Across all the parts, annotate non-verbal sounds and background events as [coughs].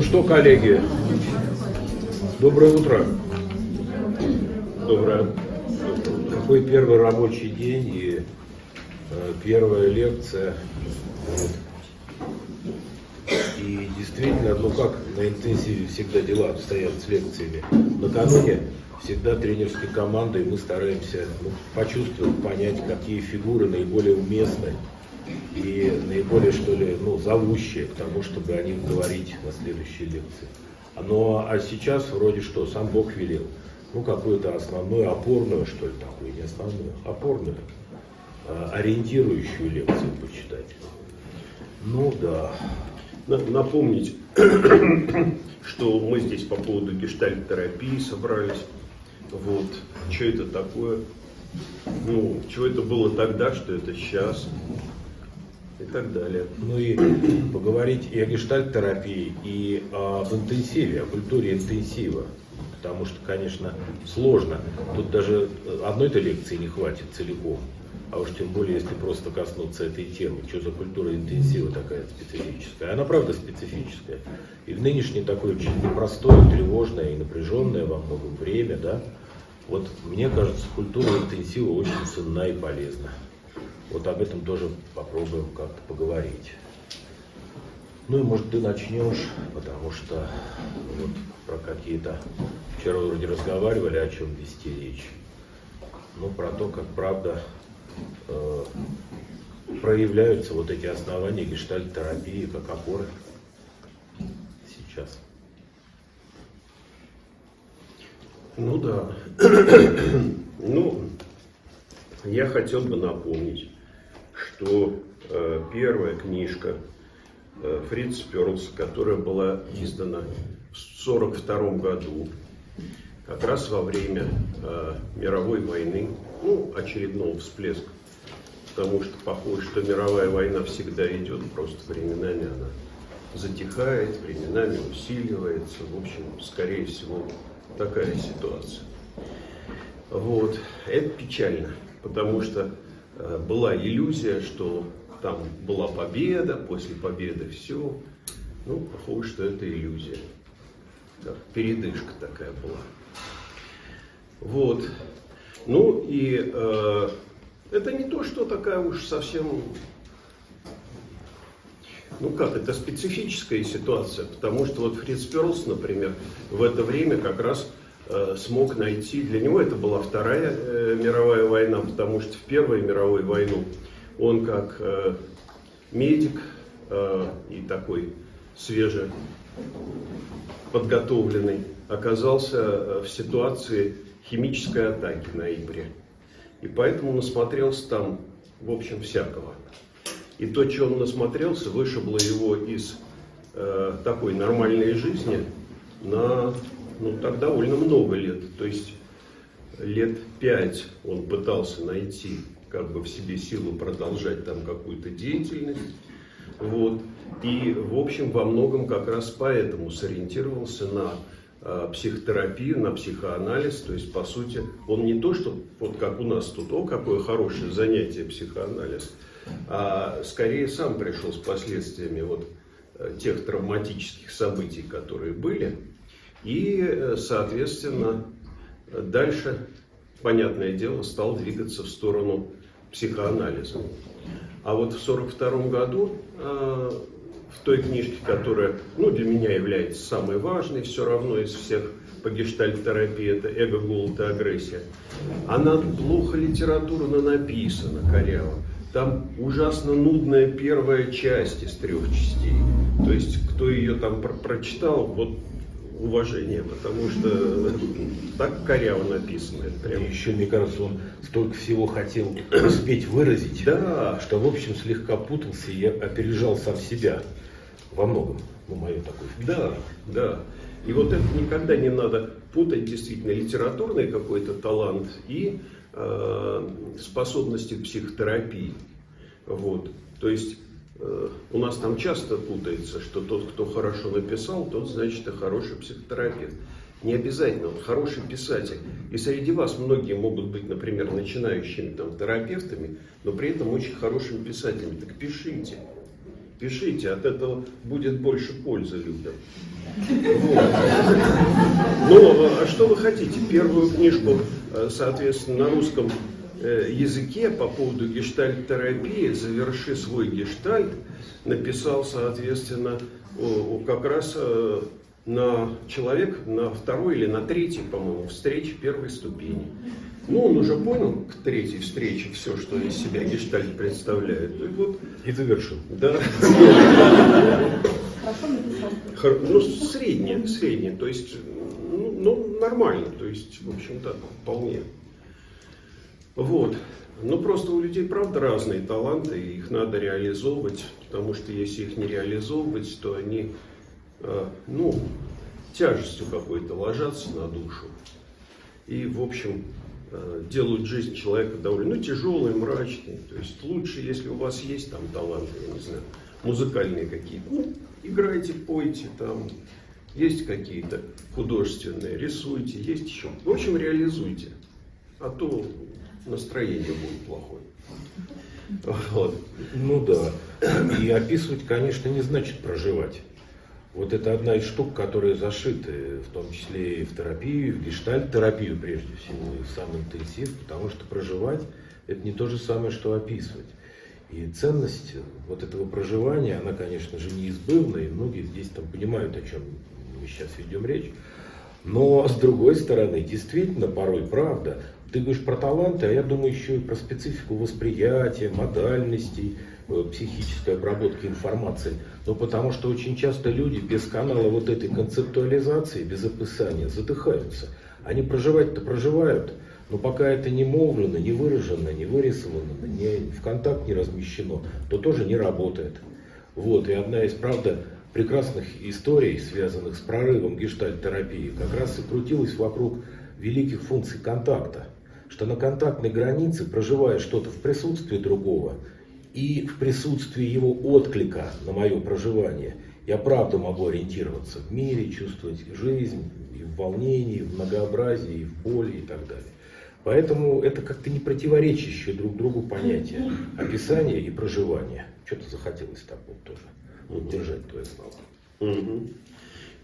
Ну что, коллеги, доброе утро. Доброе. Какой первый рабочий день и э, первая лекция. И действительно, ну как на интенсиве всегда дела обстоят с лекциями. Накануне всегда тренерской командой мы стараемся ну, почувствовать, понять, какие фигуры наиболее уместны и наиболее, что ли, ну, зовущие к тому, чтобы о них говорить на следующей лекции. Но а сейчас вроде что, сам Бог велел. Ну, какую-то основную, опорную, что ли, такую, не основную, опорную, э, ориентирующую лекцию почитать. Ну да. Напомнить, [coughs] что мы здесь по поводу гештальт-терапии собрались. Вот, что это такое? Ну, что это было тогда, что это сейчас? И так далее. Ну и поговорить и о гештальт-терапии, и об интенсиве, о культуре интенсива. Потому что, конечно, сложно. Тут даже одной-то лекции не хватит целиком. А уж тем более, если просто коснуться этой темы, что за культура интенсива такая специфическая. Она правда специфическая. И в нынешнее такое очень непростое, тревожное и напряженное во многом время, да, вот мне кажется, культура интенсива очень ценна и полезна. Вот об этом тоже попробуем как-то поговорить. Ну и может ты начнешь, потому что вот про какие-то, вчера вроде разговаривали, о чем вести речь. Ну, про то, как правда э, проявляются вот эти основания гештальт-терапии как опоры сейчас. Ну да. [clears throat] ну, я хотел бы напомнить, что э, первая книжка э, Фриц Перлс, которая была издана в 1942 году, как раз во время э, мировой войны, ну, очередного всплеска, потому что похоже, что мировая война всегда идет, просто временами она затихает, временами усиливается. В общем, скорее всего, такая ситуация. Вот. Это печально, потому что была иллюзия, что там была победа, после победы все. Ну, похоже, что это иллюзия. Да, передышка такая была. Вот. Ну и э, это не то, что такая уж совсем, ну как, это специфическая ситуация, потому что вот Фриц Перлс, например, в это время как раз Э, смог найти. Для него это была Вторая э, мировая война, потому что в Первую мировую войну он как э, медик и такой свеже подготовленный оказался в ситуации химической атаки на Ибре. И поэтому насмотрелся там, в общем, всякого. И то, что он насмотрелся, вышибло его из э, такой нормальной жизни на ну, так довольно много лет. То есть лет пять он пытался найти как бы в себе силу продолжать там какую-то деятельность. Вот. И, в общем, во многом как раз поэтому сориентировался на э, психотерапию, на психоанализ. То есть, по сути, он не то, что вот как у нас тут, о, какое хорошее занятие психоанализ, а скорее сам пришел с последствиями вот э, тех травматических событий, которые были, и, э, соответственно, дальше, понятное дело, стал двигаться в сторону психоанализа. А вот в 1942 году э, в той книжке, которая ну, для меня является самой важной, все равно из всех по гештальт-терапии, это эго, голод и агрессия, она плохо литературно написана, коряво. Там ужасно нудная первая часть из трех частей. То есть, кто ее там про прочитал, вот уважение, потому что так коряво написано. Это прям... Еще, мне кажется, он столько всего хотел успеть выразить, да. что, в общем, слегка путался и опережал сам себя во многом. Ну, мое такое Да, да. И вот это никогда не надо путать действительно литературный какой-то талант и э, способности к психотерапии. Вот. То есть Э, у нас там часто путается, что тот, кто хорошо написал, тот, значит, и хороший психотерапевт. Не обязательно, он хороший писатель. И среди вас многие могут быть, например, начинающими там, терапевтами, но при этом очень хорошими писателями. Так пишите. Пишите, от этого будет больше пользы людям. Вот. Ну, а что вы хотите? Первую книжку, э, соответственно, на русском э, языке по поводу гештальт-терапии «Заверши свой гештальт» написал, соответственно, как раз э, на человек на второй или на третьей, по-моему, встрече первой ступени. Ну, он уже понял к третьей встрече все, что из себя гештальт представляет. И вот... И завершил. Да. Ну, среднее, среднее. То есть, ну, ну, нормально. То есть, в общем-то, вполне. Вот. Ну, просто у людей, правда, разные таланты, и их надо реализовывать, потому что если их не реализовывать, то они Э, ну, тяжестью какой-то ложатся на душу. И, в общем, э, делают жизнь человека довольно ну, тяжелой, мрачной. То есть лучше, если у вас есть там таланты, я не знаю, музыкальные какие-то, ну, играйте, пойте, там, есть какие-то художественные, рисуйте, есть еще. В общем, реализуйте, а то настроение будет плохое. Вот. Ну да. И описывать, конечно, не значит проживать. Вот это одна из штук, которые зашиты, в том числе и в терапию, в гештальт-терапию прежде всего, и в сам интенсив, потому что проживать это не то же самое, что описывать. И ценность вот этого проживания, она, конечно же, неизбывна, и многие здесь там понимают, о чем мы сейчас ведем речь. Но, с другой стороны, действительно, порой правда. Ты говоришь про таланты, а я думаю еще и про специфику восприятия, модальностей, Э, психической обработки информации, но потому что очень часто люди без канала вот этой концептуализации, без описания задыхаются. Они проживать-то проживают, но пока это не мовлено, не выражено, не вырисовано, не, в контакт не размещено, то тоже не работает. Вот, и одна из, правда, прекрасных историй, связанных с прорывом гештальт-терапии, как раз и крутилась вокруг великих функций контакта. Что на контактной границе, проживая что-то в присутствии другого, и в присутствии его отклика на мое проживание я правда могу ориентироваться в мире, чувствовать жизнь и в волнении, и в многообразии, и в боли и так далее. Поэтому это как-то не противоречащие друг другу понятия описания и проживания. Что-то захотелось так вот тоже поддержать твои слова.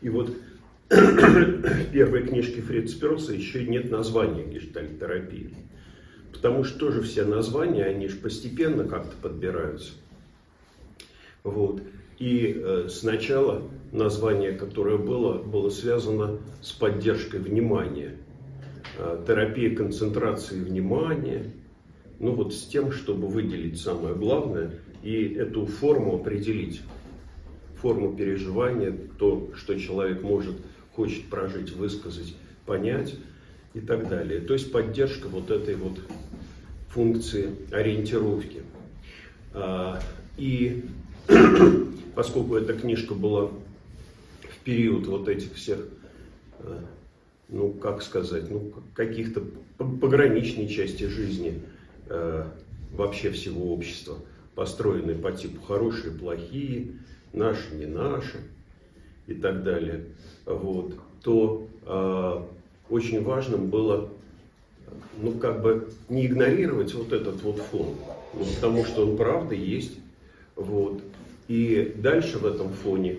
И вот первой книжке Фрица Перлса еще нет названия гештальт-терапии. Потому что тоже все названия, они же постепенно как-то подбираются. Вот. И э, сначала название, которое было, было связано с поддержкой внимания. Э, терапия концентрации внимания. Ну вот с тем, чтобы выделить самое главное и эту форму определить. Форму переживания, то, что человек может, хочет прожить, высказать, понять и так далее. То есть поддержка вот этой вот функции ориентировки. А, и [clears throat] поскольку эта книжка была в период вот этих всех, а, ну, как сказать, ну, каких-то пограничной части жизни а, вообще всего общества, построенной по типу хорошие, плохие, наши, не наши и так далее, вот, то очень важным было ну, как бы не игнорировать вот этот вот фон, ну, потому что он правда есть, вот. И дальше в этом фоне,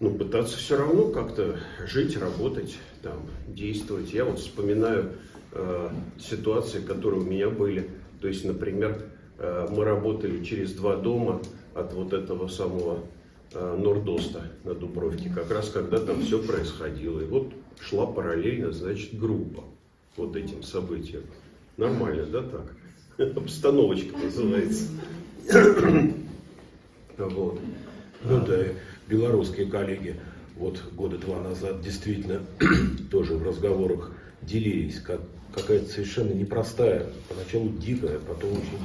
ну, пытаться все равно как-то жить, работать, там, действовать. Я вот вспоминаю э, ситуации, которые у меня были. То есть, например, э, мы работали через два дома от вот этого самого э, Нордоста на Дубровке, как раз когда там все происходило. И вот шла параллельно, значит, группа вот этим событиям. Нормально, да, так? [laughs] Обстановочка называется. [coughs] Вот. Ну да, белорусские коллеги вот года два назад действительно [coughs] тоже в разговорах делились, как какая-то совершенно непростая, поначалу дикая, потом очень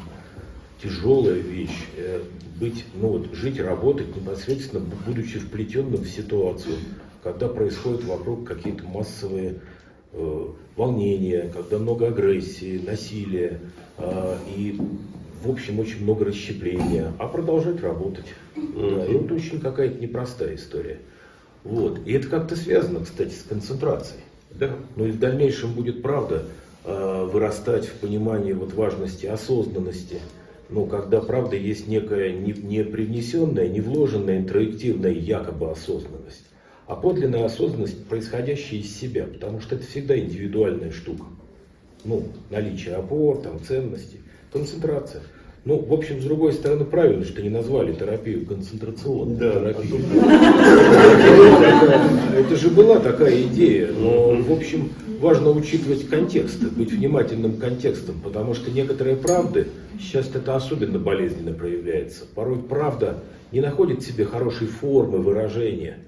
тяжелая вещь, э, быть, ну вот, жить работать непосредственно, будучи вплетенным в ситуацию, когда происходят вокруг какие-то массовые Э, волнения, когда много агрессии, насилия э, и, в общем, очень много расщепления, а продолжать работать. Да, и это очень какая-то непростая история. Вот. И это как-то связано, кстати, с концентрацией. Да? Но и в дальнейшем будет, правда, э, вырастать в понимании вот важности осознанности ну, когда правда есть некая не, не привнесенная, не вложенная интроективная якобы осознанность, а подлинная осознанность, происходящая из себя, потому что это всегда индивидуальная штука. Ну, наличие опор, там, ценностей, концентрация. Ну, в общем, с другой стороны, правильно, что не назвали терапию концентрационной Да, терапией. [laughs] Это же была такая идея, но, в общем, важно учитывать контексты, быть внимательным к контекстам, потому что некоторые правды, сейчас это особенно болезненно проявляется, порой правда не находит в себе хорошей формы выражения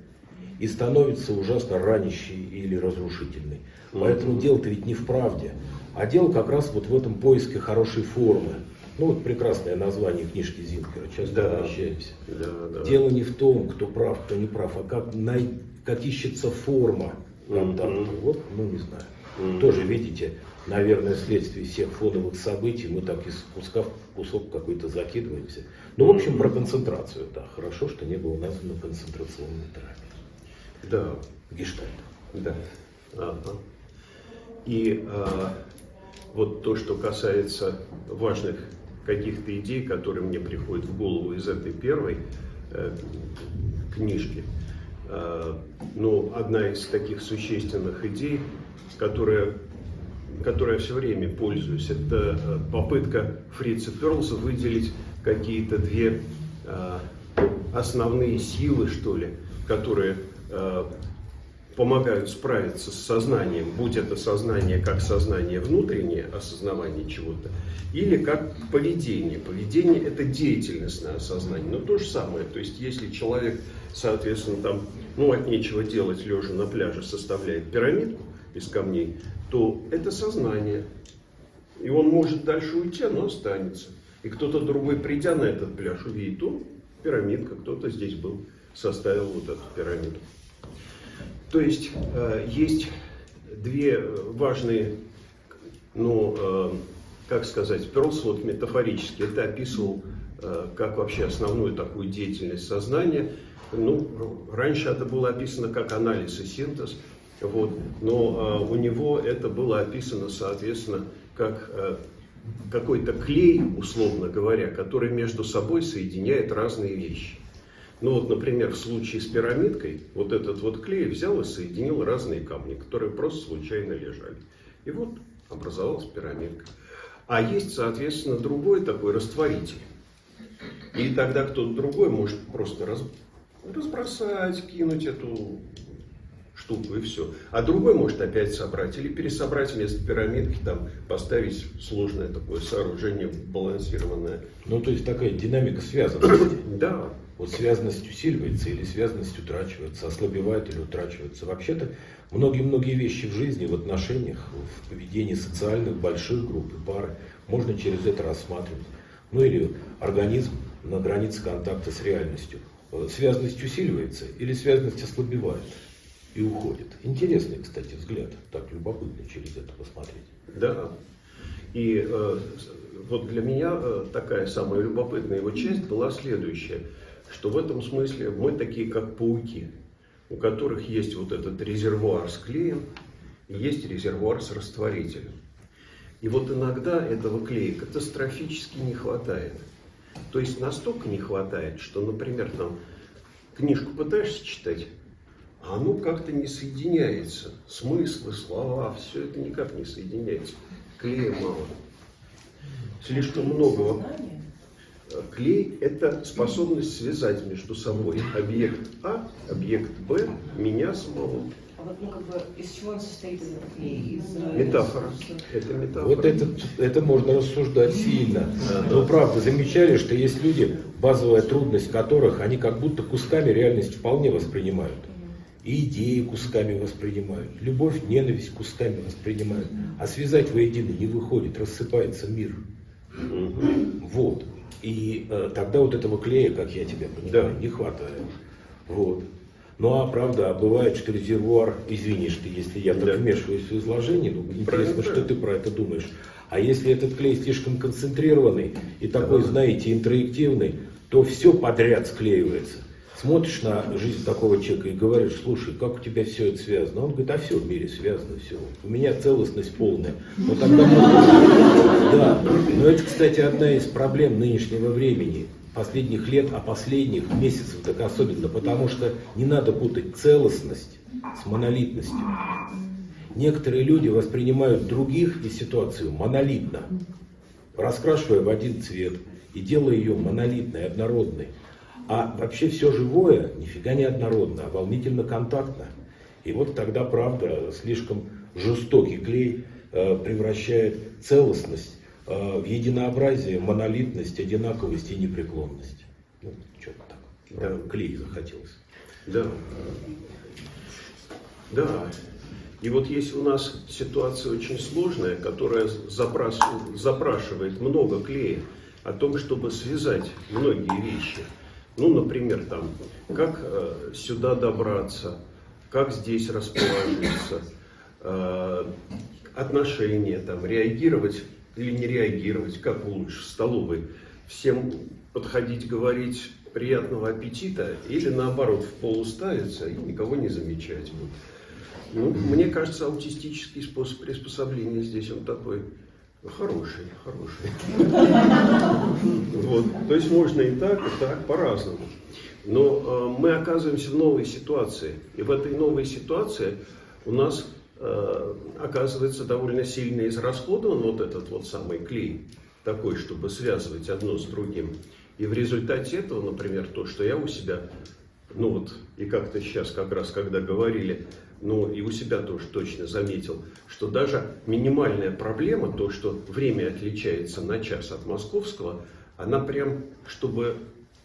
и становится ужасно ранящей или разрушительной. Поэтому дело-то ведь не в правде, а дело как раз вот в этом поиске хорошей формы. Ну вот прекрасное название книжки Зинкера, часто Да. обращаемся. Да, да. Дело не в том, кто прав, кто не прав, а как, най- как ищется форма контакта. Вот, ну не знаю. Мгм. Тоже, видите, наверное, вследствие всех фоновых событий мы так из куска в кусок какой-то закидываемся. Ну, в общем, про концентрацию, да. Хорошо, что не было названо концентрационной терапией. Да, Гештальт. да. Ага. И а, вот то, что касается важных каких-то идей, которые мне приходят в голову из этой первой э, книжки. Э, ну, одна из таких существенных идей, которая, которой я все время пользуюсь, это э, попытка Фрица Перлса выделить какие-то две э, основные силы, что ли, которые э, помогают справиться с сознанием, будь это сознание как сознание внутреннее, осознавание чего-то, или как поведение. Поведение – это деятельностное осознание, но то же самое. То есть, если человек, соответственно, там, ну, от нечего делать, лежа на пляже, составляет пирамидку из камней, то это сознание. И он может дальше уйти, оно останется. И кто-то другой, придя на этот пляж, увидит, о, пирамидка, кто-то здесь был, составил вот эту пирамиду. То есть э, есть две важные, ну, э, как сказать, Перлс вот метафорически это описывал э, как вообще основную такую деятельность сознания. Ну, раньше это было описано как анализ и синтез, вот, но э, у него это было описано, соответственно, как э, какой-то клей, условно говоря, который между собой соединяет разные вещи. Ну вот, например, в случае с пирамидкой, вот этот вот клей взял и соединил разные камни, которые просто случайно лежали. И вот образовалась пирамидка. А есть, соответственно, другой такой растворитель. И тогда кто-то другой может просто раз- разбросать, кинуть эту штуку и все. А другой может опять собрать или пересобрать вместо пирамидки, там, поставить сложное такое сооружение балансированное. Ну, то есть такая динамика связанности. [coughs] Да, Вот связанность усиливается или связанность утрачивается, ослабевает или утрачивается. Вообще-то многие-многие вещи в жизни, в отношениях, в поведении социальных больших групп и пары можно через это рассматривать. Ну или организм на границе контакта с реальностью. Э, Связанность усиливается или связанность ослабевает и уходит. Интересный, кстати, взгляд. Так любопытно через это посмотреть. Да. И э, вот для меня э, такая самая любопытная его часть была следующая, что в этом смысле мы такие как пауки, у которых есть вот этот резервуар с клеем, есть резервуар с растворителем. И вот иногда этого клея катастрофически не хватает. То есть настолько не хватает, что, например, там книжку пытаешься читать, оно как-то не соединяется. Смыслы, слова, все это никак не соединяется. Клея мало. Слишком много. Клей – это способность связать между собой объект А, объект Б, меня самого. А вот, ну, как бы, из чего он состоит этот клей? Из, э, Метафора. из- Это метафора. Вот это, это можно рассуждать сильно. Но правда, замечали, что есть люди, базовая трудность которых они как будто кусками реальность вполне воспринимают. И идеи кусками воспринимают, любовь, ненависть кусками воспринимают. А связать воедино не выходит, рассыпается мир. Вот. И э, тогда вот этого клея, как я тебя понимаю, Да. не хватает. Вот. Ну а правда, а бывает, что резервуар, извинишь ты, если я так Да. вмешиваюсь в изложение, ну, интересно, Правильно, что ты про это думаешь. А если этот клей слишком концентрированный и такой, Да. знаете, интроективный, то все подряд склеивается. Смотришь на жизнь такого человека и говоришь, слушай, как у тебя все это связано? Он говорит, а все в мире связано, все. У меня целостность полная. Но тогда Да, но это, кстати, одна из проблем нынешнего времени последних лет, а последних месяцев так особенно, потому что не надо путать целостность с монолитностью. Некоторые люди воспринимают других и ситуацию монолитно, раскрашивая в один цвет и делая ее монолитной, однородной. А вообще все живое нифига не однородно, а волнительно контактно. И вот тогда, правда, слишком жестокий клей э, превращает целостность э, в единообразие, монолитность, одинаковость и непреклонность. Ну, что-то так. Да. Клей захотелось. Да. Да. И вот если у нас ситуация очень сложная, которая запрашивает много клея о том, чтобы связать многие вещи – ну, например, там, как э, сюда добраться, как здесь расположиться, э, отношения, там, реагировать или не реагировать, как лучше в столовой. Всем подходить, говорить приятного аппетита или наоборот в пол уставиться и никого не замечать. Ну, мне кажется, аутистический способ приспособления здесь он такой Хороший, хороший. Вот. То есть можно и так, и так, по-разному. Но э, мы оказываемся в новой ситуации. И в этой новой ситуации у нас э, оказывается довольно сильно израсходован вот этот вот самый клей, такой, чтобы связывать одно с другим. И в результате этого, например, то, что я у себя, ну вот, и как-то сейчас как раз, когда говорили, ну и у себя тоже точно заметил, что даже минимальная проблема, то, что время отличается на час от московского, она прям, чтобы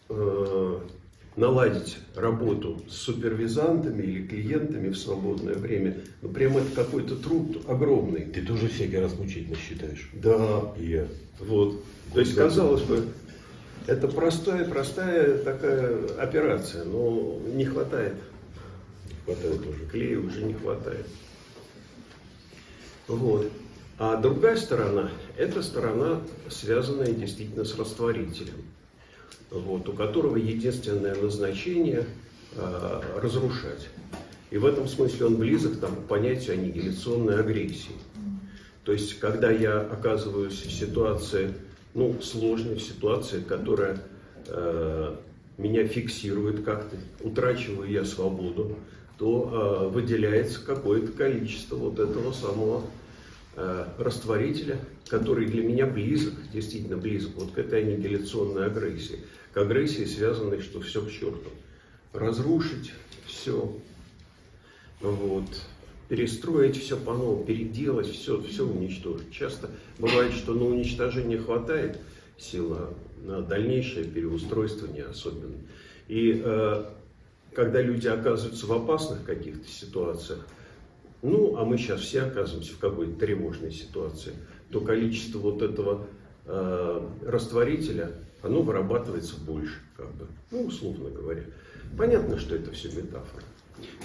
э, наладить работу с супервизантами или клиентами в свободное время, ну прям это какой-то труд огромный. Ты тоже всякий раз мучительно считаешь. Да. И я. Вот. То есть, казалось бы, это простая, простая такая операция, но не хватает хватает уже, клея уже не хватает. Вот. А другая сторона, это сторона, связанная действительно с растворителем, вот, у которого единственное назначение э, разрушать. И в этом смысле он близок там, к понятию аннигиляционной агрессии. То есть, когда я оказываюсь в ситуации, ну, сложной, в ситуации, которая э, меня фиксирует как-то, утрачиваю я свободу, то э, выделяется какое-то количество вот этого самого э, растворителя, который для меня близок, действительно близок, вот к этой аннигиляционной агрессии. К агрессии, связанной, что все к черту. Разрушить все, вот, перестроить все по новому, переделать все, все уничтожить. Часто бывает, что на уничтожение хватает сила, на дальнейшее переустройство не особенно. И э, когда люди оказываются в опасных каких-то ситуациях, ну, а мы сейчас все оказываемся в какой-то тревожной ситуации, то количество вот этого э, растворителя, оно вырабатывается больше, как бы, ну, условно говоря. Понятно, что это все метафора.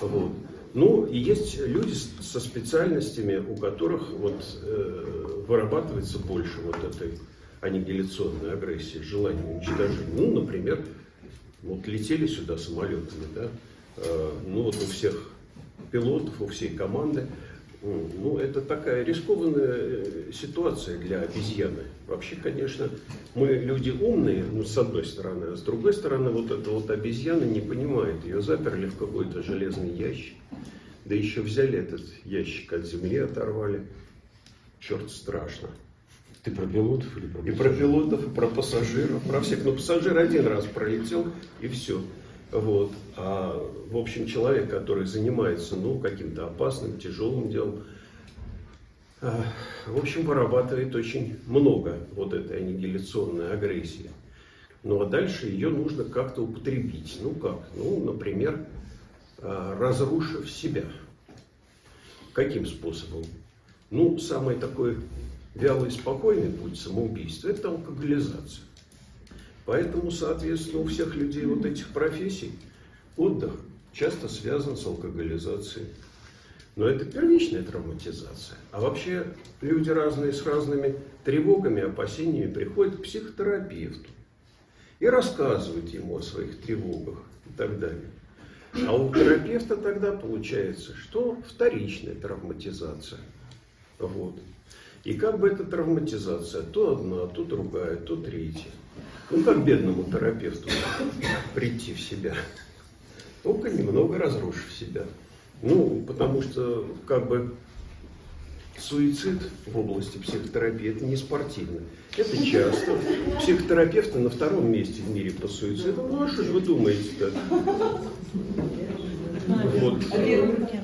Вот. Ну, и есть люди со специальностями, у которых вот, э, вырабатывается больше вот этой аннигиляционной агрессии, желания уничтожения. Ну, например, вот летели сюда самолетами, да, э, ну вот у всех пилотов, у всей команды, ну, это такая рискованная э, ситуация для обезьяны. Вообще, конечно, мы люди умные, ну, с одной стороны, а с другой стороны, вот эта вот обезьяна не понимает. Ее заперли в какой-то железный ящик, да еще взяли этот ящик от земли, оторвали. Черт, страшно. Ты про пилотов или про пассажиров? И про пилотов, и про пассажиров, про всех. Но пассажир один раз пролетел, и все. Вот. А, в общем, человек, который занимается, ну, каким-то опасным, тяжелым делом, а, в общем, вырабатывает очень много вот этой аннигиляционной агрессии. Ну, а дальше ее нужно как-то употребить. Ну, как? Ну, например, а, разрушив себя. Каким способом? Ну, самый такой вялый спокойный путь самоубийства – это алкоголизация. Поэтому, соответственно, у всех людей вот этих профессий отдых часто связан с алкоголизацией. Но это первичная травматизация. А вообще люди разные с разными тревогами, опасениями приходят к психотерапевту. и рассказывать ему о своих тревогах и так далее. А у терапевта тогда получается, что вторичная травматизация. Вот. И как бы эта травматизация, то одна, то другая, то третья. Ну, как бедному терапевту прийти в себя? Только немного разрушив себя. Ну, потому что, как бы, суицид в области психотерапии – это не спортивно. Это часто. Психотерапевты на втором месте в мире по суициду. Ну, а что же вы думаете-то? Вот.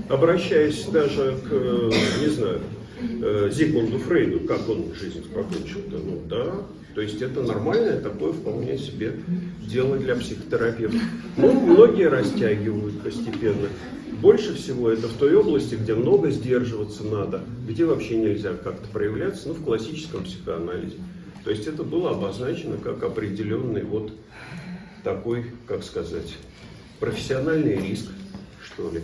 Обращаясь даже к, не знаю, э, Зигмунду Фрейду, как он жизнь покончил-то, ну да, то есть это нормальное такое вполне себе дело для психотерапевта. Ну, многие растягивают постепенно. Больше всего это в той области, где много сдерживаться надо, где вообще нельзя как-то проявляться, ну, в классическом психоанализе. То есть это было обозначено как определенный вот такой, как сказать, профессиональный риск, что ли.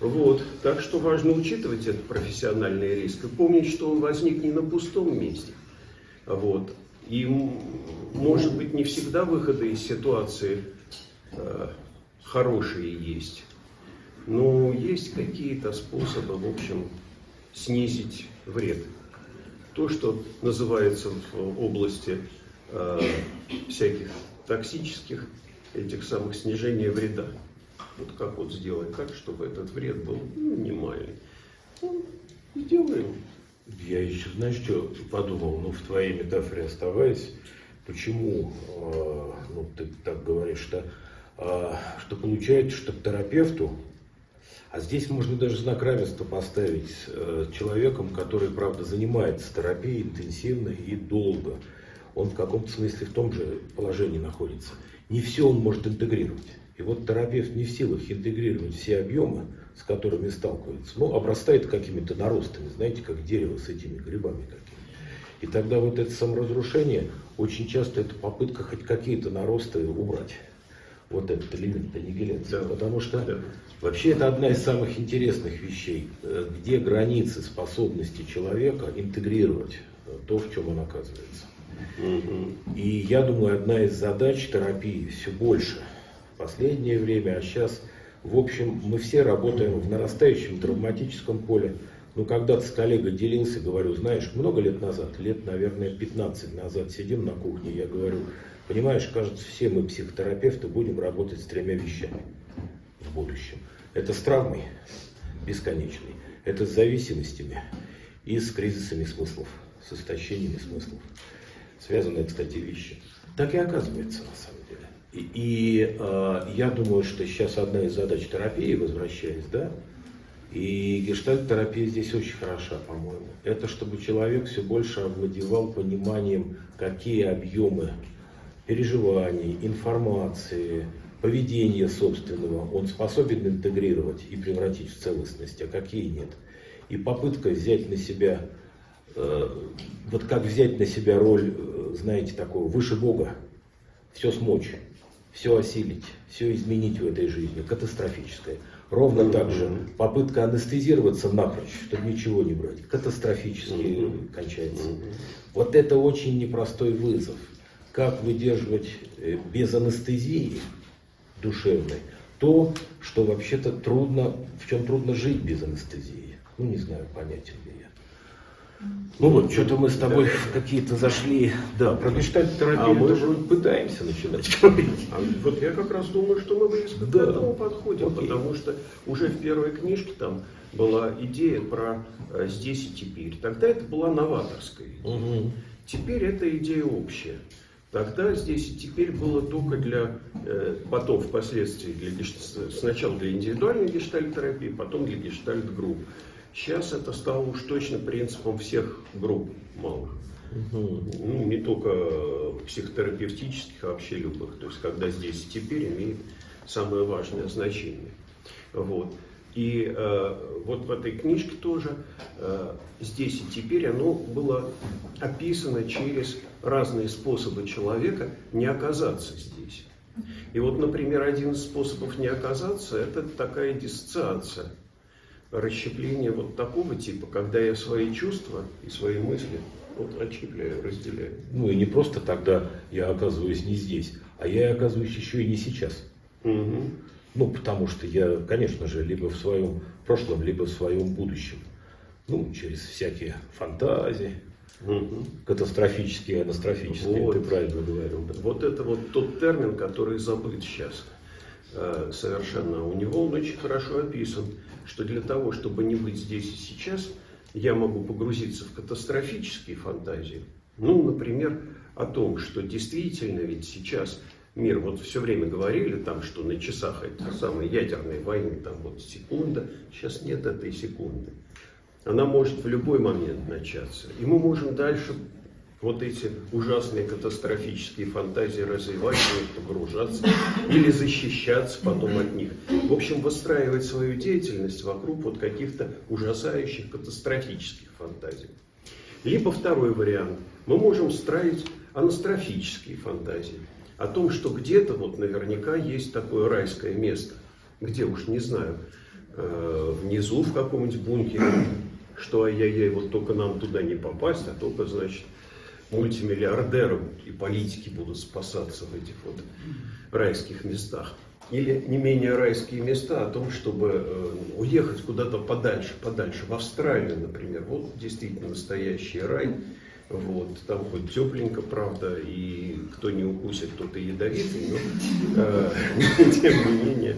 Вот, так что важно учитывать этот профессиональный риск и помнить, что он возник не на пустом месте. Вот. И, может быть, не всегда выходы из ситуации э, хорошие есть. Но есть какие-то способы, в общем, снизить вред. То, что называется в области э, всяких токсических, этих самых снижения вреда. Вот как вот сделать так, чтобы этот вред был минимальный. Ну, сделаем. Я еще, знаешь, что подумал, ну, в твоей метафоре оставаясь, почему, э, ну, ты так говоришь, да, э, что получается, что к терапевту, а здесь можно даже знак равенства поставить э, человеком, который, правда, занимается терапией интенсивно и долго. Он в каком-то смысле в том же положении находится. Не все он может интегрировать. И вот терапевт не в силах интегрировать все объемы, с которыми сталкивается, ну, обрастает какими-то наростами, знаете, как дерево с этими грибами какими. И тогда вот это саморазрушение, очень часто это попытка хоть какие-то наросты убрать. Вот этот элемент аннигиляции. Да. Потому что да. вообще это одна из самых интересных вещей, э, где границы способности человека интегрировать э, то, в чем он оказывается. Угу. И я думаю, одна из задач терапии все больше последнее время, а сейчас в общем, мы все работаем в нарастающем травматическом поле. Ну, когда-то с коллегой делился, говорю, знаешь, много лет назад, лет, наверное, 15 назад, сидим на кухне, я говорю, понимаешь, кажется, все мы, психотерапевты, будем работать с тремя вещами в будущем. Это с травмой бесконечной, это с зависимостями и с кризисами смыслов, с истощениями смыслов. Связанные, кстати, вещи. Так и оказывается, на самом деле. И, э, я думаю, что сейчас одна из задач терапии, возвращаясь, да, и гештальт-терапия здесь очень хороша, по-моему. Это чтобы человек все больше овладевал пониманием, какие объемы переживаний, информации, поведения собственного он способен интегрировать и превратить в целостность, а какие нет. И попытка взять на себя, э, вот как взять на себя роль, э, знаете, такого выше Бога, все смочь все осилить, все изменить в этой жизни, катастрофическое. Ровно mm-hmm. так же попытка анестезироваться напрочь, чтобы ничего не брать, катастрофически mm-hmm. кончается. Mm-hmm. Вот это очень непростой вызов. Как выдерживать э, без анестезии душевной то, что вообще-то трудно, в чем трудно жить без анестезии. Ну, не знаю, понятен ли. Ну вот, что-то мы с тобой в какие-то зашли, да, про гештальт-терапию а мы же пытаемся начинать [laughs] говорить. А вот я как раз думаю, что мы близко да. к этому подходим, Окей. потому что уже в первой книжке там была идея про э, здесь и теперь. Тогда это была новаторская идея. Угу. Теперь эта идея общая. Тогда здесь и теперь было только для, э, потом впоследствии, для, сначала для индивидуальной гештальт-терапии, потом для гештальт-групп. Сейчас это стало уж точно принципом всех групп малых. Угу. Ну, не только психотерапевтических, а вообще любых. То есть, когда здесь и теперь имеет самое важное значение. Вот. И э, вот в этой книжке тоже э, здесь и теперь оно было описано через разные способы человека не оказаться здесь. И вот, например, один из способов не оказаться – это такая диссоциация – расщепление вот такого типа, когда я свои чувства и свои мысли Вот отщепляю, разделяю. Ну и не просто тогда я оказываюсь не здесь, а я оказываюсь еще и не сейчас. Угу. Ну, потому что я, конечно же, либо в своем прошлом, либо в своем будущем. Ну, через всякие фантазии, Угу. катастрофические, анастрофические, Вот. ты правильно говорил. Да. Вот это вот тот термин, который забыт сейчас э, совершенно. У него он очень хорошо описан, что для того, чтобы не быть здесь и сейчас, я могу погрузиться в катастрофические фантазии. Ну, например, о том, что действительно ведь сейчас мир, вот все время говорили там, что на часах этой самой ядерной войны, там вот секунда, сейчас нет этой секунды. Она может в любой момент начаться. И мы можем дальше вот эти ужасные катастрофические фантазии развивать, них погружаться или защищаться потом от них. В общем, выстраивать свою деятельность вокруг вот каких-то ужасающих катастрофических фантазий. Либо второй вариант. Мы можем строить анастрофические фантазии. О том, что где-то вот наверняка есть такое райское место. Где уж не знаю. э, Внизу в каком-нибудь бункере. Что ай-яй-яй, вот только нам туда не попасть, а только, значит, мультимиллиардеры и политики будут спасаться в этих вот райских местах. Или не менее райские места о том, чтобы э, уехать куда-то подальше, подальше, в Австралию, например. Вот действительно настоящий рай. Вот, там хоть тепленько, правда, и кто не укусит, тот и ядовитый, но э, [laughs] тем не менее,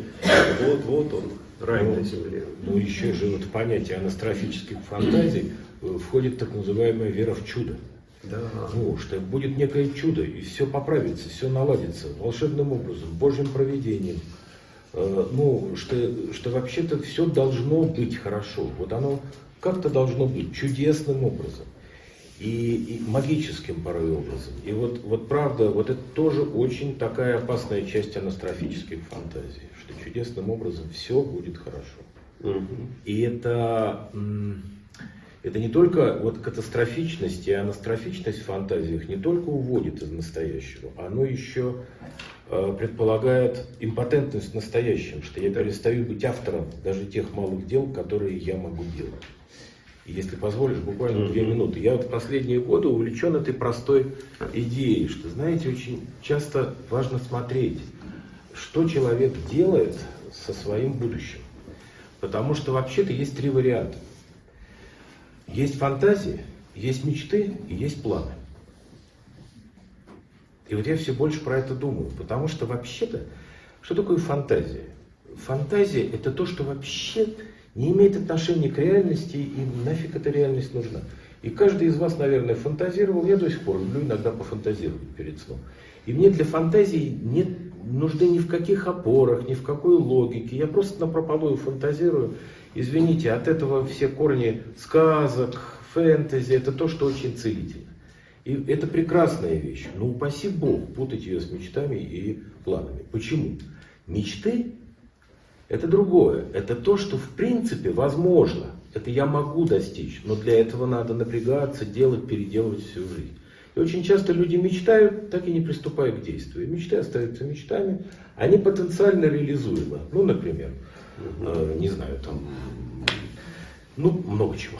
вот, вот он, рай на земле. Ну, еще же вот понятие анастрофических фантазий э, входит так называемая вера в чудо. Да. Ну, что будет некое чудо, и все поправится, все наладится волшебным образом, Божьим проведением. Э, Ну, что, что вообще-то все должно быть хорошо. Вот оно как-то должно быть чудесным образом. И, и магическим порой образом. И вот, вот правда, вот это тоже очень такая опасная часть анастрофических фантазий, что чудесным образом все будет хорошо. Мгм. И это, м, это не только вот катастрофичность и анастрофичность в фантазиях не только уводит из настоящего, оно еще э, предполагает импотентность в настоящем, что я перестаю быть автором даже тех малых дел, которые я могу делать. И если позволишь, буквально две минуты. Я вот в последние годы увлечен этой простой идеей, что, знаете, очень часто важно смотреть, что человек делает со своим будущим. Потому что вообще-то есть три варианта. Есть фантазии, есть мечты и есть планы. И вот я все больше про это думаю, потому что вообще-то, что такое фантазия? Фантазия это то, что вообще не имеет отношения к реальности и нафиг эта реальность нужна. И каждый из вас, наверное, фантазировал, я до сих пор люблю иногда пофантазировать перед сном. И мне для фантазии нет нужды ни в каких опорах, ни в какой логике. Я просто на прополую фантазирую. Извините, от этого все корни сказок, фэнтези, это то, что очень целительно. И это прекрасная вещь, но упаси Бог путать ее с мечтами и планами. Почему? Мечты – это другое. Это то, что в принципе возможно. Это я могу достичь, но для этого надо напрягаться, делать, переделывать всю жизнь. И очень часто люди мечтают, так и не приступая к действию. Мечты остаются мечтами, они потенциально реализуемы. Ну, например, э, не знаю, там, ну, много чего.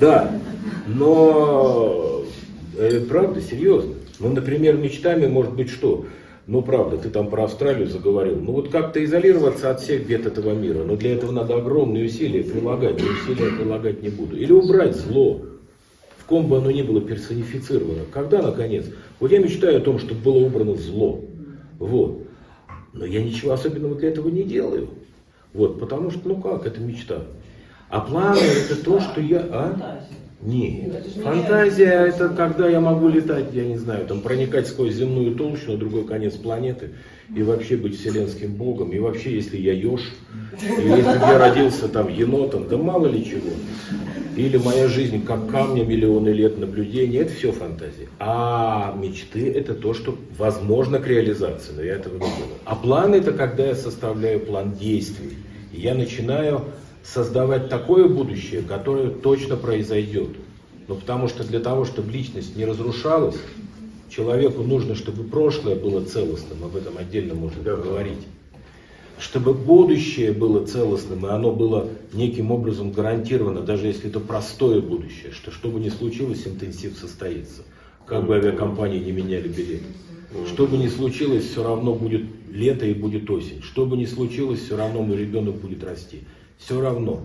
Да. Но э, правда, серьезно. Ну, например, мечтами может быть что? Ну, правда, ты там про Австралию заговорил. Ну, вот как-то изолироваться от всех бед этого мира. Но для этого надо огромные усилия прилагать. Но усилия прилагать не буду. Или убрать зло. В ком бы оно ни было персонифицировано. Когда, наконец? Вот я мечтаю о том, чтобы было убрано зло. Вот. Но я ничего особенного для этого не делаю. Вот, потому что, ну как, это мечта. А планы это то, что я... А? Нет. Фантазия это когда я могу летать, я не знаю, там проникать сквозь земную толщу на другой конец планеты и вообще быть вселенским богом. И вообще, если я еж, или если бы я родился там енотом, да мало ли чего. Или моя жизнь как камня, миллионы лет наблюдения, это все фантазия. А мечты это то, что возможно к реализации, но я этого не делаю. А план это когда я составляю план действий. И я начинаю создавать такое будущее, которое точно произойдет. Ну, потому что для того, чтобы личность не разрушалась, человеку нужно, чтобы прошлое было целостным, об этом отдельно можно Да. поговорить. чтобы будущее было целостным, и оно было неким образом гарантировано, даже если это простое будущее, что что бы ни случилось, интенсив состоится. Как бы авиакомпании не меняли билеты. Что бы ни случилось, все равно будет лето и будет осень. Что бы ни случилось, все равно мой ребенок будет расти. Все равно.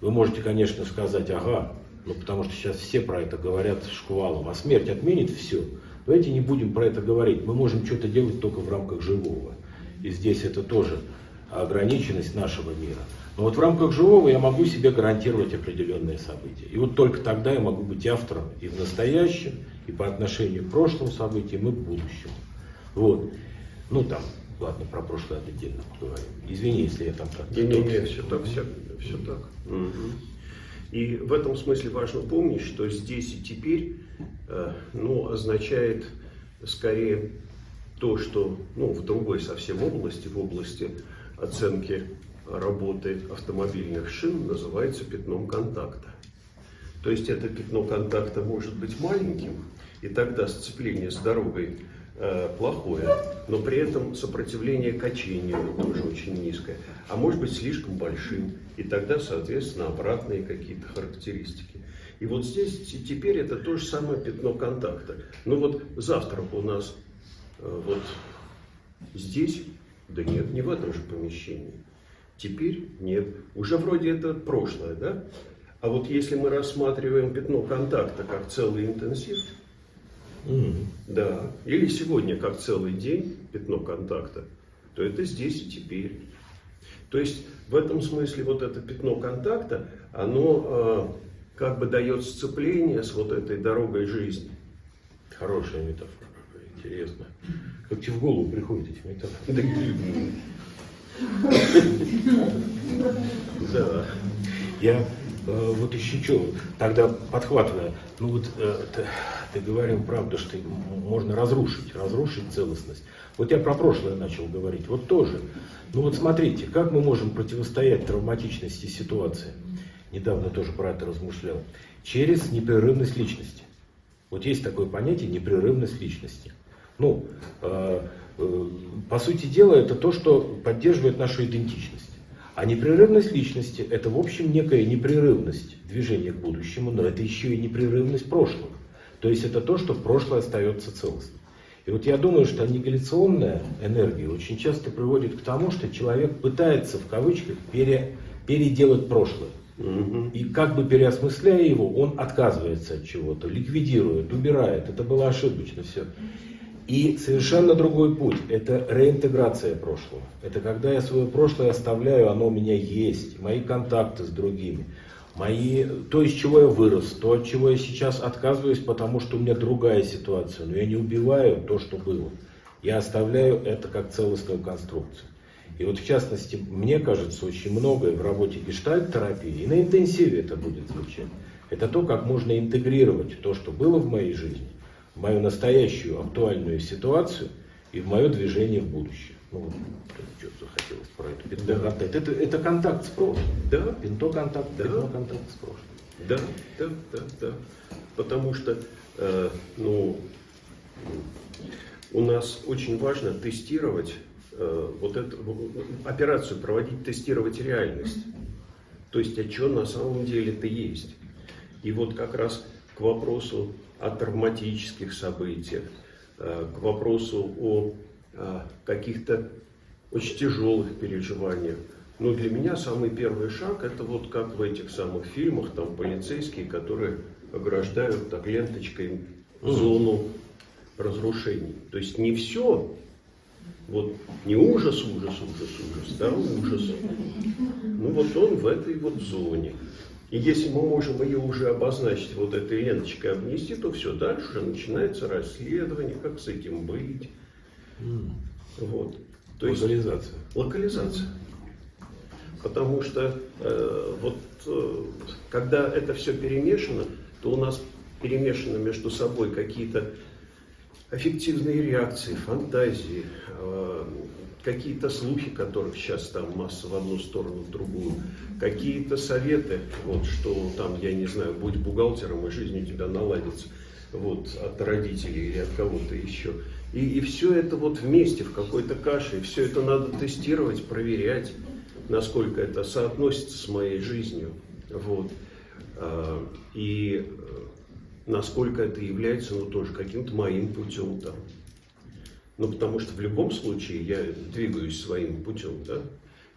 Вы можете, конечно, сказать, ага, ну потому что сейчас все про это говорят шквалом, а смерть отменит все. Давайте не будем про это говорить. Мы можем что-то делать только в рамках живого. И здесь это тоже ограниченность нашего мира. Но вот в рамках живого я могу себе гарантировать определенные события. И вот только тогда я могу быть автором и в настоящем, и по отношению к прошлым событиям, и к будущему. Вот. Ну там, ладно, про прошлое отдельно поговорим. Извини, если я там как-то... Не, не, не, все так, все, все так. Угу. И в этом смысле важно помнить, что здесь и теперь э, ну, означает скорее то, что ну, в другой совсем области, в области оценки работы автомобильных шин, называется пятном контакта. То есть это пятно контакта может быть маленьким, и тогда сцепление с дорогой плохое, но при этом сопротивление качению тоже очень низкое, а может быть слишком большим, и тогда, соответственно, обратные какие-то характеристики. И вот здесь теперь это то же самое пятно контакта. Ну вот завтра у нас э, вот здесь, да нет, не в этом же помещении. Теперь нет. Уже вроде это прошлое, да? А вот если мы рассматриваем пятно контакта как целый интенсив, mm-hmm. да, или сегодня как целый день пятно контакта, то это здесь и теперь. То есть в этом смысле вот это пятно контакта, оно э, как бы дает сцепление с вот этой дорогой жизни. Хорошая метафора, интересно. Как тебе в голову приходит эти метафоры? Да. Я э, вот еще что, тогда подхватывая, ну вот э, ты, говорил правду, что можно разрушить, разрушить целостность. Вот я про прошлое начал говорить, вот тоже. Ну вот смотрите, как мы можем противостоять травматичности ситуации? Недавно тоже про это размышлял. Через непрерывность личности. Вот есть такое понятие непрерывность личности. Ну, э, э, по сути дела, это то, что поддерживает нашу идентичность. А непрерывность личности – это, в общем, некая непрерывность движения к будущему, но это еще и непрерывность прошлого. То есть это то, что в прошлое остается целостным. И вот я думаю, что аннигиляционная энергия очень часто приводит к тому, что человек пытается, в кавычках, пере, переделать прошлое. И как бы переосмысляя его, он отказывается от чего-то, ликвидирует, убирает. Это было ошибочно все. И совершенно другой путь – это реинтеграция прошлого. Это когда я свое прошлое оставляю, оно у меня есть, мои контакты с другими, мои, то, из чего я вырос, то, от чего я сейчас отказываюсь, потому что у меня другая ситуация. Но я не убиваю то, что было. Я оставляю это как целостную конструкцию. И вот в частности, мне кажется, очень многое в работе гештальт-терапии, и на интенсиве это будет звучать, это то, как можно интегрировать то, что было в моей жизни, в мою настоящую актуальную ситуацию и в мое движение в будущее. Ну, вот, что захотелось про это. Пинто-контакт. Это, это контакт с прошлым. Да. Пинто-контакт, да. пинто-контакт с прошлым. Да, да, да, да. Потому что, э, ну, у нас очень важно тестировать э, вот эту операцию, проводить, тестировать реальность. То есть, а что на самом деле-то есть. И вот как раз к вопросу о травматических событиях, э, к вопросу о каких-то очень тяжелых переживаниях. Но для меня самый первый шаг это вот как в этих самых фильмах, там полицейские, которые ограждают так ленточкой зону разрушений. То есть не все, вот не ужас, ужас, ужас, ужас, да, ужас. Ну вот он в этой вот зоне. И если мы можем ее уже обозначить вот этой ленточкой обнести, то все, дальше уже начинается расследование, как с этим быть. Mm. Вот. То локализация. Есть, локализация. Потому что э, вот э, когда это все перемешано, то у нас перемешаны между собой какие-то аффективные реакции, фантазии, э, какие-то слухи, которых сейчас там масса в одну сторону, в другую, какие-то советы, вот, что там, я не знаю, будь бухгалтером, и жизнь у тебя наладится, вот, от родителей или от кого-то еще. И, и все это вот вместе в какой-то каше, и все это надо тестировать, проверять, насколько это соотносится с моей жизнью. Вот. А, и э, насколько это является, ну, тоже каким-то моим путем там. Ну, потому что в любом случае я двигаюсь своим путем, да,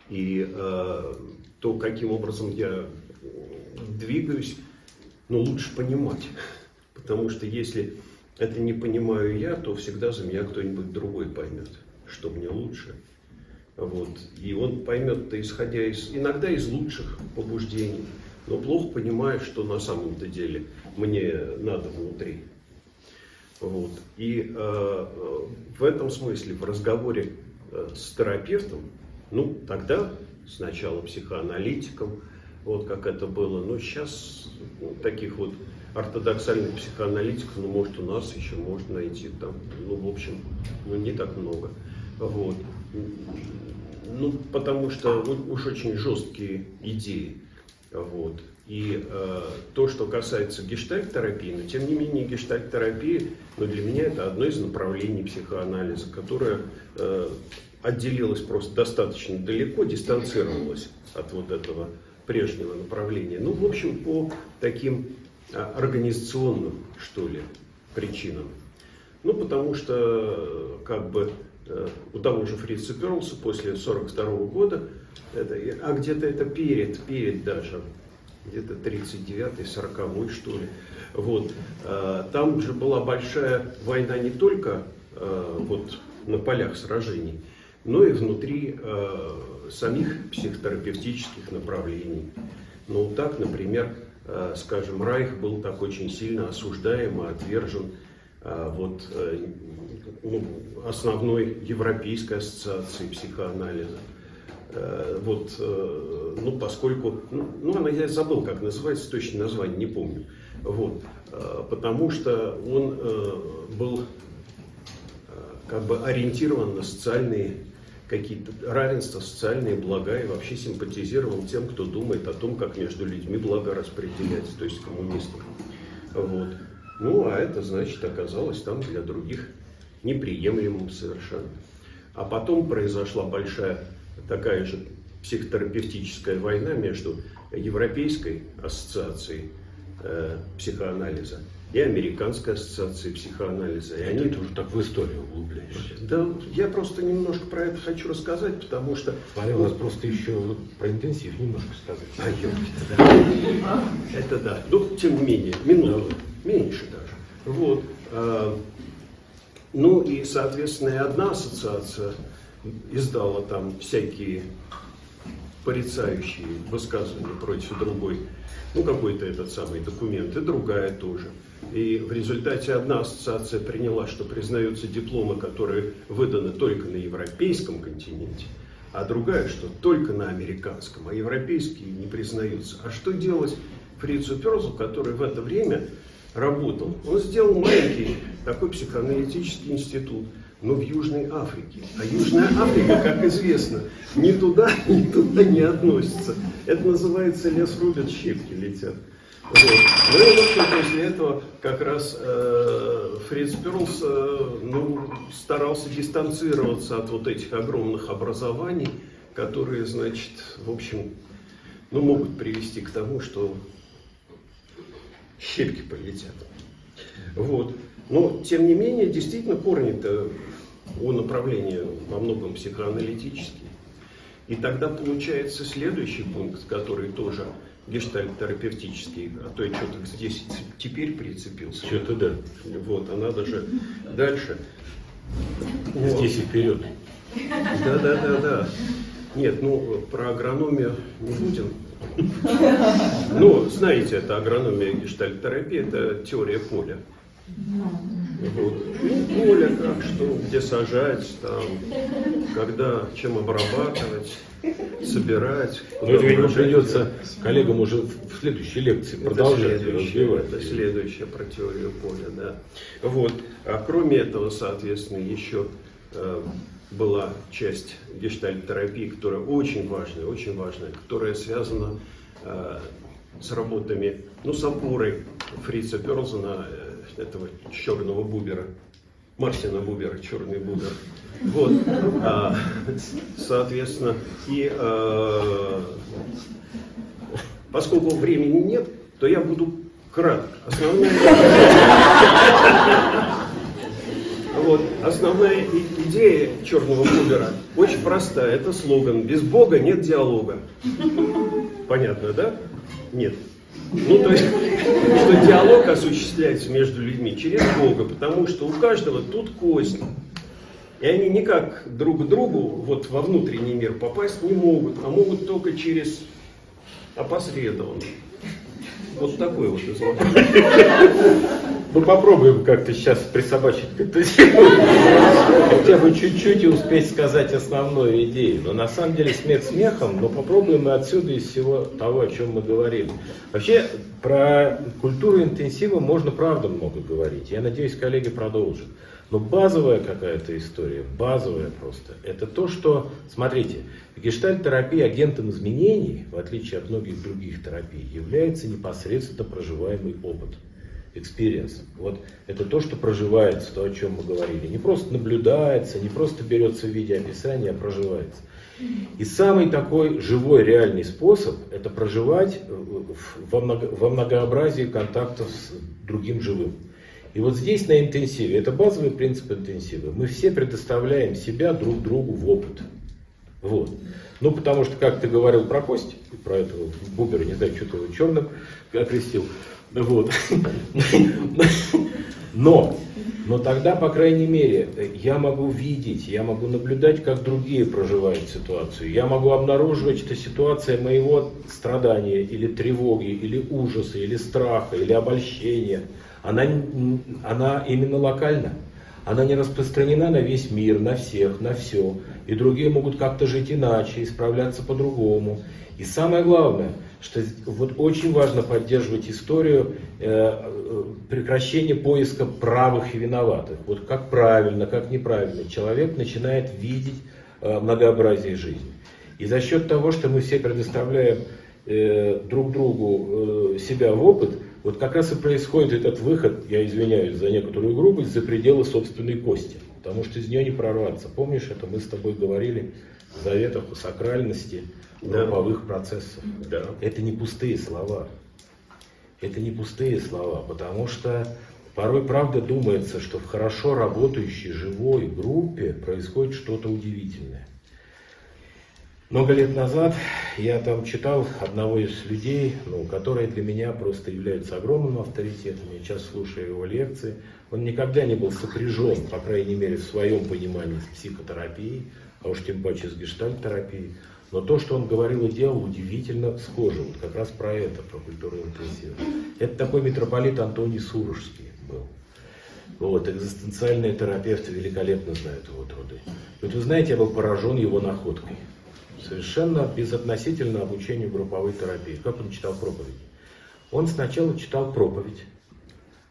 и э, то, каким образом я двигаюсь, ну, лучше понимать. [laughs] Потому что если это не понимаю я, то всегда за меня кто-нибудь другой поймет, что мне лучше. Вот. И он поймет-то, исходя из, иногда из лучших побуждений, но плохо понимает, что на самом-то деле мне надо внутри. Вот. И э, в этом смысле в разговоре э, с терапевтом, ну, тогда сначала психоаналитиком, вот как это было, но сейчас ну, таких вот ортодоксальных психоаналитиков, ну, может, у нас еще можно найти там, ну, в общем, ну, не так много. Вот. Ну, потому что уж очень жесткие идеи. Вот. И э, то, что касается гештальт-терапии, но тем не менее гештальт-терапия, ну, для меня это одно из направлений психоанализа, которое э, отделилось просто достаточно далеко, дистанцировалось от вот этого прежнего направления. Ну, в общем, по таким организационным, что ли, причинам. Ну, потому что, как бы, э, у того же Фрица Перлса после 42 года, это, а где-то это перед, перед даже, где-то 39-й, 40 что ли. Вот. Э, там же была большая война не только э, вот, на полях сражений, но и внутри самих психотерапевтических направлений. Ну, так, например, Э, скажем, Райх был так очень сильно осуждаем и отвержен э, вот, э, ну, основной Европейской ассоциации психоанализа. Вот, ну, поскольку, ну, ну, я забыл, как называется, точное название не помню. Вот, потому что он был как бы ориентирован на социальные какие-то равенства, социальные блага и вообще симпатизировал тем, кто думает о том, как между людьми блага распределять, то есть коммунистам. Вот. Ну, а это, значит, оказалось там для других неприемлемым совершенно. А потом произошла большая такая же психотерапевтическая война между Европейской ассоциацией э, психоанализа и Американской ассоциации психоанализа. И они тоже так в историю углубляешься. Да, я просто немножко про это хочу рассказать, потому что... Смотри, у нас просто еще про интенсив немножко сказать. А, да. Это да. Ну, тем не менее, минуту, меньше даже. Вот. А, ну и, соответственно, и одна ассоциация издала там всякие порицающие высказывания против другой, ну какой-то этот самый документ, и другая тоже. И в результате одна ассоциация приняла, что признаются дипломы, которые выданы только на европейском континенте, а другая, что только на американском, а европейские не признаются. А что делать Фрицу Перлзу, который в это время работал? Он сделал маленький такой психоаналитический институт, но в Южной Африке. А Южная Африка, как известно, ни туда, ни туда не относится. Это называется лес рубят, щепки летят. Вот. Ну и, в общем, после этого как раз э, Фриц Перлс э, ну, старался дистанцироваться от вот этих огромных образований, которые, значит, в общем, ну, могут привести к тому, что щепки полетят. Вот. Но, тем не менее, действительно, корни-то у направления во многом психоаналитические. И тогда получается следующий пункт, который тоже гештальт-терапевтический, а то я что-то здесь теперь прицепился. Что-то да. Вот, а надо же дальше. Здесь и вперед. Да, да, да, да. Нет, ну про агрономию не будем. Ну, знаете, это агрономия гештальт-терапия, это теория поля. Вот. Ну, поле как, что, где сажать, там, когда, чем обрабатывать, собирать. Но это, видимо, придется коллегам уже в следующей лекции это продолжать развивать. Это следующая про теорию поля, да. Вот. А кроме этого, соответственно, еще э, была часть гештальт-терапии, которая очень важная, очень важная, которая связана э, с работами, ну, с опорой Фрица Перлзена, э, этого черного бубера, Мартина Бубера, черный бубер. Вот, а, соответственно, и а, поскольку времени нет, то я буду кратко. Основная, [laughs] вот, основная идея черного бубера очень простая. Это слоган «Без Бога нет диалога». Понятно, да? Нет. Ну, то есть, что диалог осуществляется между людьми через Бога, потому что у каждого тут кость. И они никак друг к другу вот во внутренний мир попасть не могут, а могут только через опосредованно. Вот такой вот изложение. Ну попробуем как-то сейчас присобачить к этой Хотя бы чуть-чуть и успеть сказать основную идею. Но на самом деле смех смехом, но попробуем мы отсюда из всего того, о чем мы говорили. Вообще про культуру интенсива можно правда много говорить. Я надеюсь, коллеги продолжат. Но базовая какая-то история, базовая просто, это то, что, смотрите, гештальт-терапия агентом изменений, в отличие от многих других терапий, является непосредственно проживаемый опыт experience. Вот это то, что проживается, то, о чем мы говорили. Не просто наблюдается, не просто берется в виде описания, а проживается. И самый такой живой, реальный способ – это проживать во, много, во многообразии контактов с другим живым. И вот здесь на интенсиве, это базовый принцип интенсива, мы все предоставляем себя друг другу в опыт. Вот. Ну, потому что, как ты говорил про кость, про этого Бубера, не знаю, что ты его черным окрестил, вот. Но, но тогда, по крайней мере, я могу видеть, я могу наблюдать, как другие проживают ситуацию. Я могу обнаруживать, что ситуация моего страдания или тревоги, или ужаса, или страха, или обольщения, она, она именно локальна. Она не распространена на весь мир, на всех, на все. И другие могут как-то жить иначе, исправляться по-другому. И самое главное – что вот очень важно поддерживать историю э, э, прекращения поиска правых и виноватых. Вот как правильно, как неправильно человек начинает видеть э, многообразие жизни. И за счет того, что мы все предоставляем друг другу себя в опыт, вот как раз и происходит этот выход, я извиняюсь за некоторую грубость, за пределы собственной кости. Потому что из нее не прорваться. Помнишь, это мы с тобой говорили в заветах о сакральности, групповых да. процессов. Да. Это не пустые слова. Это не пустые слова, потому что порой правда думается, что в хорошо работающей живой группе происходит что-то удивительное. Много лет назад я там читал одного из людей, ну, который для меня просто является огромным авторитетом. Я сейчас слушаю его лекции. Он никогда не был сопряжен, по крайней мере, в своем понимании с психотерапией, а уж тем паче с гештальт-терапией. Но то, что он говорил и делал, удивительно схоже. Вот как раз про это, про культуру интенсива. Это такой митрополит Антоний Сурожский был. Вот, экзистенциальные терапевты великолепно знают его труды. Вот вы знаете, я был поражен его находкой. Совершенно безотносительно обучению групповой терапии. Как он читал проповедь? Он сначала читал проповедь,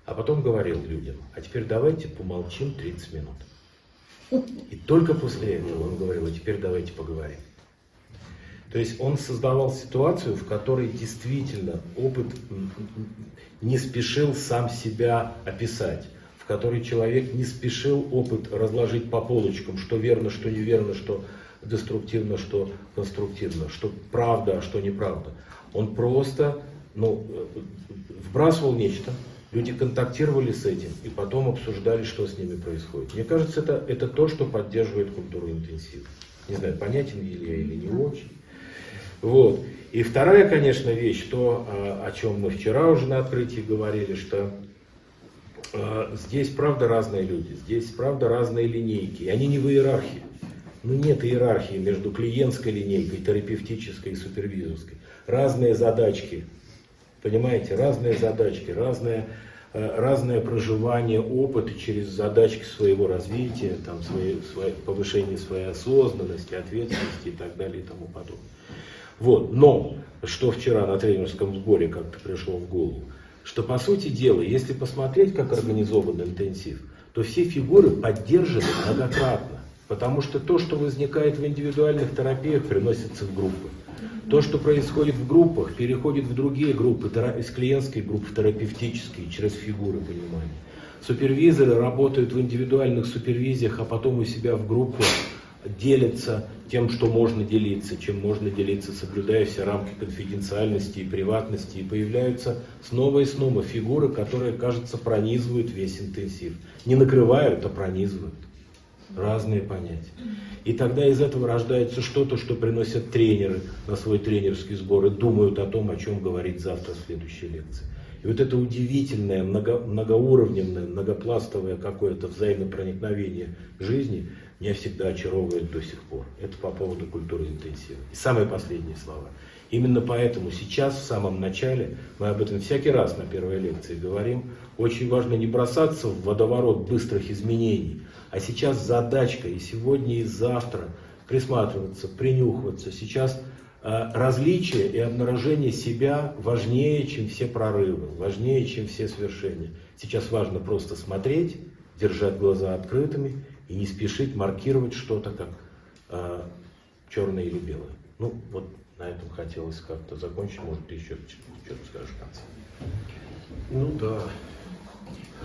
а потом говорил людям, а теперь давайте помолчим 30 минут. И только после этого он говорил, а теперь давайте поговорим. То есть он создавал ситуацию, в которой действительно опыт не спешил сам себя описать, в которой человек не спешил опыт разложить по полочкам, что верно, что неверно, что деструктивно, что конструктивно, что правда, а что неправда. Он просто ну, вбрасывал нечто, люди контактировали с этим и потом обсуждали, что с ними происходит. Мне кажется, это, это то, что поддерживает культуру интенсива. Не знаю, понятен ли я или не очень. Вот. И вторая, конечно, вещь, то, а, о чем мы вчера уже на открытии говорили, что а, здесь правда разные люди, здесь правда разные линейки, и они не в иерархии. Ну нет иерархии между клиентской линейкой, терапевтической и супервизорской. Разные задачки, понимаете, разные задачки, разное, а, разное проживание опыта через задачки своего развития, там, свои, свои, повышение своей осознанности, ответственности и так далее и тому подобное. Вот. Но, что вчера на тренерском сборе как-то пришло в голову, что по сути дела, если посмотреть, как организован интенсив, то все фигуры поддержаны многократно. Потому что то, что возникает в индивидуальных терапиях, приносится в группы. То, что происходит в группах, переходит в другие группы, из клиентской группы в терапевтические, через фигуры понимания. Супервизоры работают в индивидуальных супервизиях, а потом у себя в группе делятся тем, что можно делиться, чем можно делиться, соблюдая все рамки конфиденциальности и приватности. И появляются снова и снова фигуры, которые, кажется, пронизывают весь интенсив. Не накрывают, а пронизывают. Разные понятия. И тогда из этого рождается что-то, что приносят тренеры на свой тренерский сбор и думают о том, о чем говорить завтра в следующей лекции. И вот это удивительное, много, многоуровневое, многопластовое какое-то взаимопроникновение жизни меня всегда очаровывает до сих пор. Это по поводу культуры интенсива. И самые последние слова. Именно поэтому сейчас, в самом начале, мы об этом всякий раз на первой лекции говорим, очень важно не бросаться в водоворот быстрых изменений, а сейчас задачка и сегодня, и завтра присматриваться, принюхиваться. Сейчас э, различие и обнаружение себя важнее, чем все прорывы, важнее, чем все свершения. Сейчас важно просто смотреть, держать глаза открытыми и не спешить маркировать что-то как э, черное или белое. Ну, вот на этом хотелось как-то закончить. Может, ты еще что-то скажешь в конце. Ну да.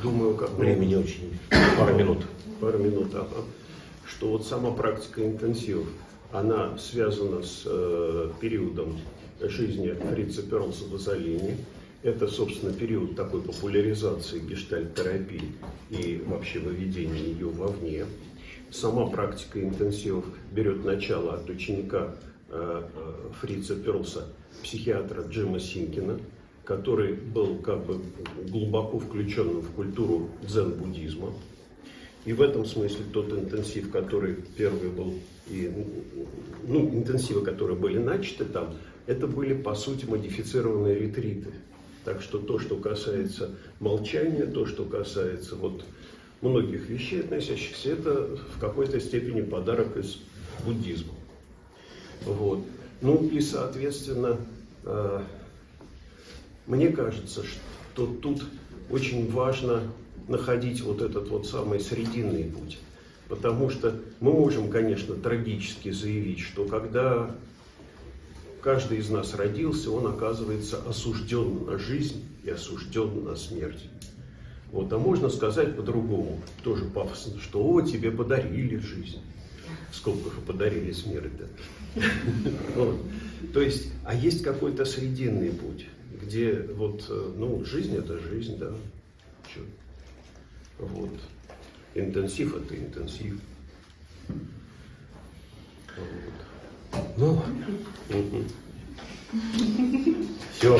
Думаю, как времени очень пару минут. Пару минут, ага. Что вот сама практика интенсивов, она связана с э, периодом жизни Фрица Перлса в Азолине. Это, собственно, период такой популяризации гештальт-терапии и вообще выведения ее вовне. Сама практика интенсивов берет начало от ученика э, э, Фрица Перлса, психиатра Джима Синкина, который был как бы глубоко включен в культуру дзен-буддизма. И в этом смысле тот интенсив, который первый был, и, ну, интенсивы, которые были начаты там, это были, по сути, модифицированные ретриты. Так что то, что касается молчания, то, что касается вот многих вещей, относящихся, это в какой-то степени подарок из буддизма. Вот. Ну и, соответственно, э, мне кажется, что тут очень важно находить вот этот вот самый срединный путь. Потому что мы можем, конечно, трагически заявить, что когда каждый из нас родился, он оказывается осужден на жизнь и осужден на смерть. Вот, а можно сказать по-другому, тоже пафосно, что «О, тебе подарили жизнь». В скобках подарили смерть, да. [laughs] Вот. То есть, а есть какой-то срединный путь, где вот, ну, жизнь это жизнь, да. Вот. Интенсив это интенсив. Вот. Ну, все.